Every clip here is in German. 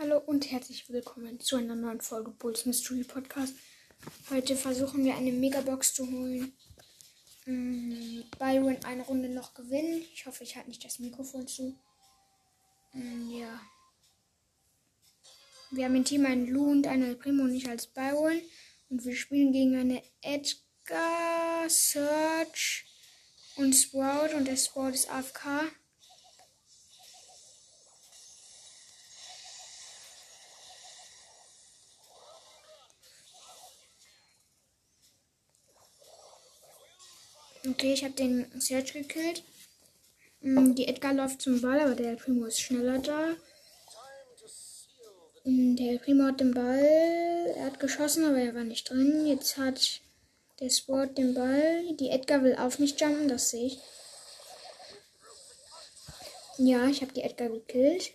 Hallo und herzlich willkommen zu einer neuen Folge Bulls Mystery Podcast. Heute versuchen wir eine Megabox zu holen. Mm, Byron eine Runde noch gewinnen. Ich hoffe, ich halte nicht das Mikrofon zu. Mm, ja. Wir haben im Team einen Lou und eine Primo und ich als Byron. Und wir spielen gegen eine Edgar, Search und Sprout. Und der Sprout ist AFK. Okay, ich habe den Search gekillt. Mm, Die Edgar läuft zum Ball, aber der Primo ist schneller da. Mm, Der Primo hat den Ball. Er hat geschossen, aber er war nicht drin. Jetzt hat der Sport den Ball. Die Edgar will auf mich jumpen, das sehe ich. Ja, ich habe die Edgar gekillt.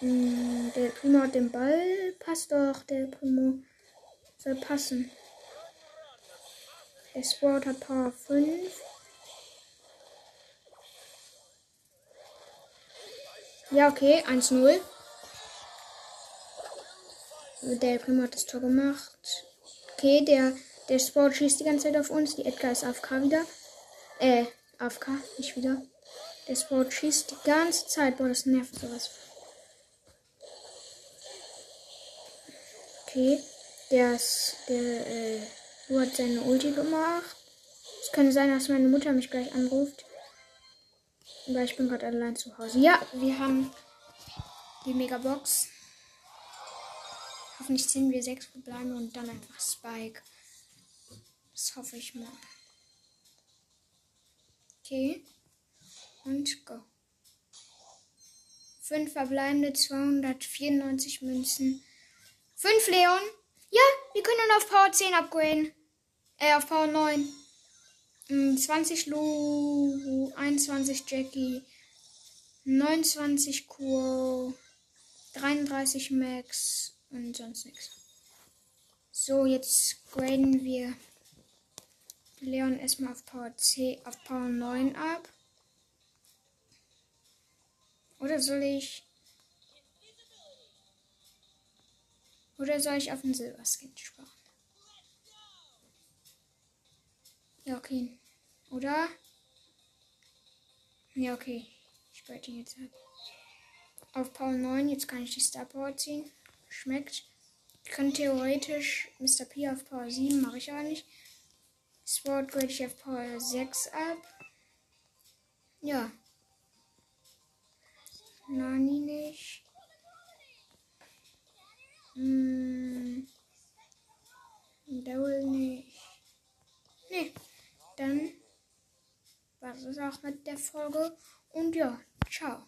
Mm, Der Primo hat den Ball. Passt doch, der Primo soll passen. Der Sport hat Power 5. Ja, okay, 1-0. Der Primo hat das Tor gemacht. Okay, der, der Sport schießt die ganze Zeit auf uns. Die Edgar ist AFK wieder. Äh, AFK, nicht wieder. Der Sport schießt die ganze Zeit. Boah, das nervt sowas. Okay, der ist, der, äh, Du hat seine Ulti gemacht. Es könnte sein, dass meine Mutter mich gleich anruft. Weil ich bin gerade allein zu Hause. Ja, wir haben die Megabox. Hoffentlich ziehen wir sechs verbleiben und dann einfach Spike. Das hoffe ich mal. Okay. Und go. Fünf verbleibende 294 Münzen. Fünf Leon. Ja, wir können auf Power 10 upgraden. Äh, auf Power 9. Mm, 20 Lu, 21 Jackie, 29 Kur, 33 Max und sonst nichts. So, jetzt graden wir Leon erstmal auf Power 10, auf Power 9 ab. Oder soll ich. Oder soll ich auf den Silberskin sparen? Ja, okay. Oder? Ja, okay. Ich breite ihn jetzt ab. Auf Power 9, jetzt kann ich die Star Power ziehen. Schmeckt. Ich kann theoretisch Mr. P auf Power 7, mache ich aber nicht. Sport grade ich auf Power 6 ab. Ja. Nani nicht. Hm. Dann war es auch mit der Folge. Und ja, ciao.